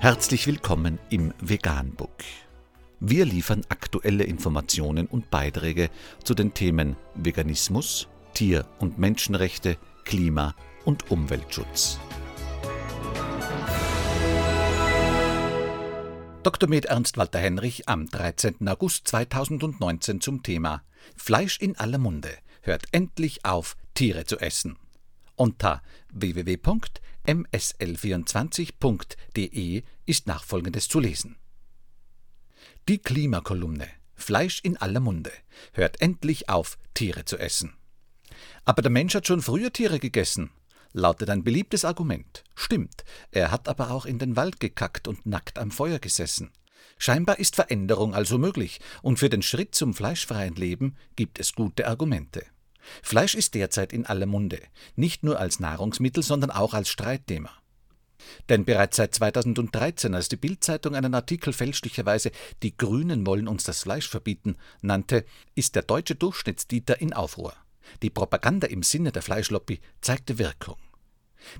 Herzlich willkommen im Veganbook. Wir liefern aktuelle Informationen und Beiträge zu den Themen Veganismus, Tier- und Menschenrechte, Klima- und Umweltschutz. Dr. Med Ernst Walter Henrich am 13. August 2019 zum Thema Fleisch in aller Munde hört endlich auf, Tiere zu essen. Unter www.msl24.de ist nachfolgendes zu lesen. Die Klimakolumne Fleisch in aller Munde hört endlich auf, Tiere zu essen. Aber der Mensch hat schon früher Tiere gegessen, lautet ein beliebtes Argument. Stimmt, er hat aber auch in den Wald gekackt und nackt am Feuer gesessen. Scheinbar ist Veränderung also möglich, und für den Schritt zum fleischfreien Leben gibt es gute Argumente. Fleisch ist derzeit in aller Munde, nicht nur als Nahrungsmittel, sondern auch als Streitthema. Denn bereits seit 2013, als die Bildzeitung einen Artikel fälschlicherweise Die Grünen wollen uns das Fleisch verbieten nannte, ist der deutsche Durchschnittsdieter in Aufruhr. Die Propaganda im Sinne der Fleischlobby zeigte Wirkung.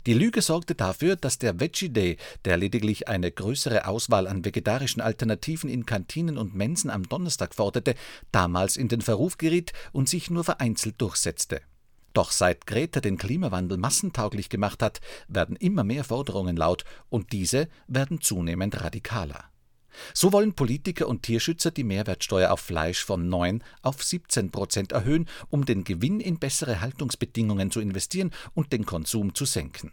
Die Lüge sorgte dafür, dass der Veggie Day, der lediglich eine größere Auswahl an vegetarischen Alternativen in Kantinen und Mensen am Donnerstag forderte, damals in den Verruf geriet und sich nur vereinzelt durchsetzte. Doch seit Greta den Klimawandel massentauglich gemacht hat, werden immer mehr Forderungen laut und diese werden zunehmend radikaler. So wollen Politiker und Tierschützer die Mehrwertsteuer auf Fleisch von 9 auf 17 Prozent erhöhen, um den Gewinn in bessere Haltungsbedingungen zu investieren und den Konsum zu senken.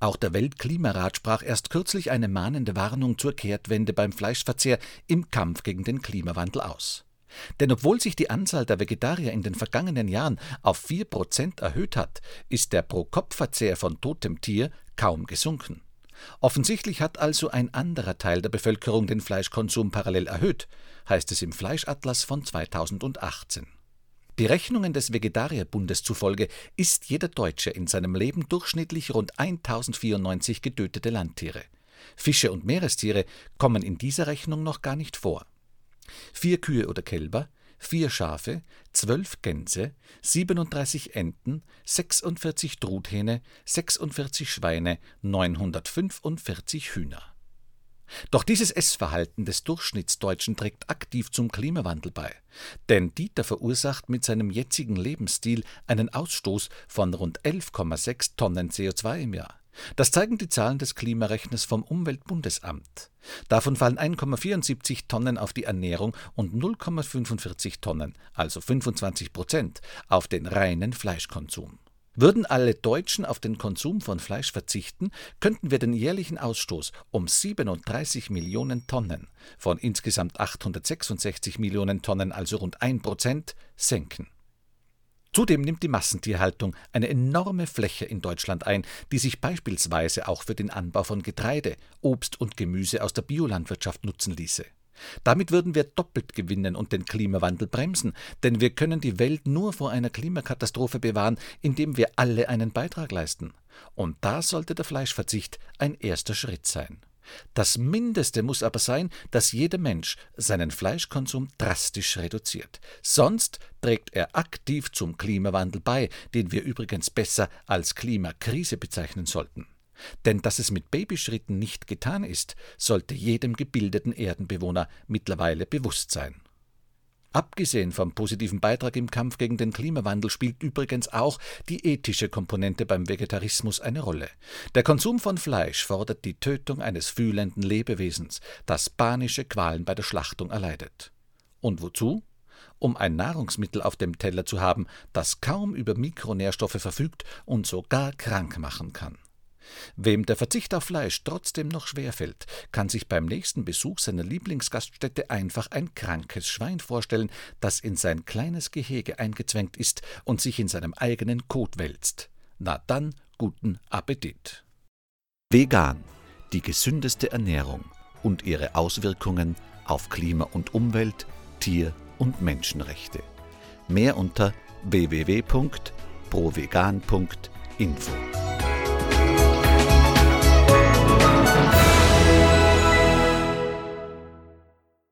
Auch der Weltklimarat sprach erst kürzlich eine mahnende Warnung zur Kehrtwende beim Fleischverzehr im Kampf gegen den Klimawandel aus. Denn obwohl sich die Anzahl der Vegetarier in den vergangenen Jahren auf 4 Prozent erhöht hat, ist der Pro-Kopf-Verzehr von totem Tier kaum gesunken. Offensichtlich hat also ein anderer Teil der Bevölkerung den Fleischkonsum parallel erhöht, heißt es im Fleischatlas von 2018. Die Rechnungen des Vegetarierbundes zufolge isst jeder Deutsche in seinem Leben durchschnittlich rund 1094 getötete Landtiere. Fische und Meerestiere kommen in dieser Rechnung noch gar nicht vor. Vier Kühe oder Kälber, vier Schafe, zwölf Gänse, 37 Enten, 46 Truthähne, 46 Schweine, 945 Hühner. Doch dieses Essverhalten des Durchschnittsdeutschen trägt aktiv zum Klimawandel bei. Denn Dieter verursacht mit seinem jetzigen Lebensstil einen Ausstoß von rund 11,6 Tonnen CO2 im Jahr. Das zeigen die Zahlen des Klimarechners vom Umweltbundesamt. Davon fallen 1,74 Tonnen auf die Ernährung und 0,45 Tonnen, also 25 Prozent, auf den reinen Fleischkonsum. Würden alle Deutschen auf den Konsum von Fleisch verzichten, könnten wir den jährlichen Ausstoß um 37 Millionen Tonnen von insgesamt 866 Millionen Tonnen, also rund 1 Prozent, senken. Zudem nimmt die Massentierhaltung eine enorme Fläche in Deutschland ein, die sich beispielsweise auch für den Anbau von Getreide, Obst und Gemüse aus der Biolandwirtschaft nutzen ließe. Damit würden wir doppelt gewinnen und den Klimawandel bremsen, denn wir können die Welt nur vor einer Klimakatastrophe bewahren, indem wir alle einen Beitrag leisten. Und da sollte der Fleischverzicht ein erster Schritt sein. Das Mindeste muss aber sein, dass jeder Mensch seinen Fleischkonsum drastisch reduziert. Sonst trägt er aktiv zum Klimawandel bei, den wir übrigens besser als Klimakrise bezeichnen sollten. Denn dass es mit Babyschritten nicht getan ist, sollte jedem gebildeten Erdenbewohner mittlerweile bewusst sein. Abgesehen vom positiven Beitrag im Kampf gegen den Klimawandel spielt übrigens auch die ethische Komponente beim Vegetarismus eine Rolle. Der Konsum von Fleisch fordert die Tötung eines fühlenden Lebewesens, das panische Qualen bei der Schlachtung erleidet. Und wozu? Um ein Nahrungsmittel auf dem Teller zu haben, das kaum über Mikronährstoffe verfügt und sogar krank machen kann. Wem der Verzicht auf Fleisch trotzdem noch schwerfällt, kann sich beim nächsten Besuch seiner Lieblingsgaststätte einfach ein krankes Schwein vorstellen, das in sein kleines Gehege eingezwängt ist und sich in seinem eigenen Kot wälzt. Na dann, guten Appetit. Vegan, die gesündeste Ernährung und ihre Auswirkungen auf Klima und Umwelt, Tier- und Menschenrechte. Mehr unter www.provegan.info.